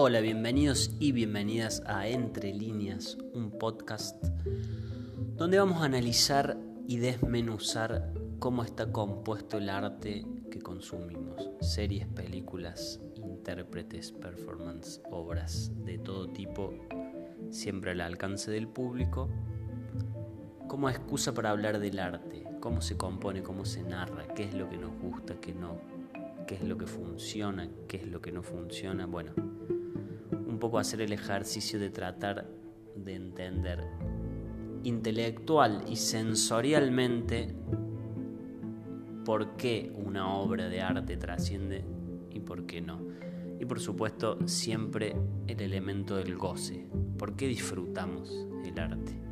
Hola, bienvenidos y bienvenidas a Entre líneas, un podcast donde vamos a analizar y desmenuzar cómo está compuesto el arte que consumimos. Series, películas, intérpretes, performance, obras de todo tipo, siempre al alcance del público, como excusa para hablar del arte, cómo se compone, cómo se narra, qué es lo que nos gusta, qué no, qué es lo que funciona, qué es lo que no funciona. Bueno, un poco hacer el ejercicio de tratar de entender intelectual y sensorialmente por qué una obra de arte trasciende y por qué no. Y por supuesto siempre el elemento del goce. ¿Por qué disfrutamos el arte?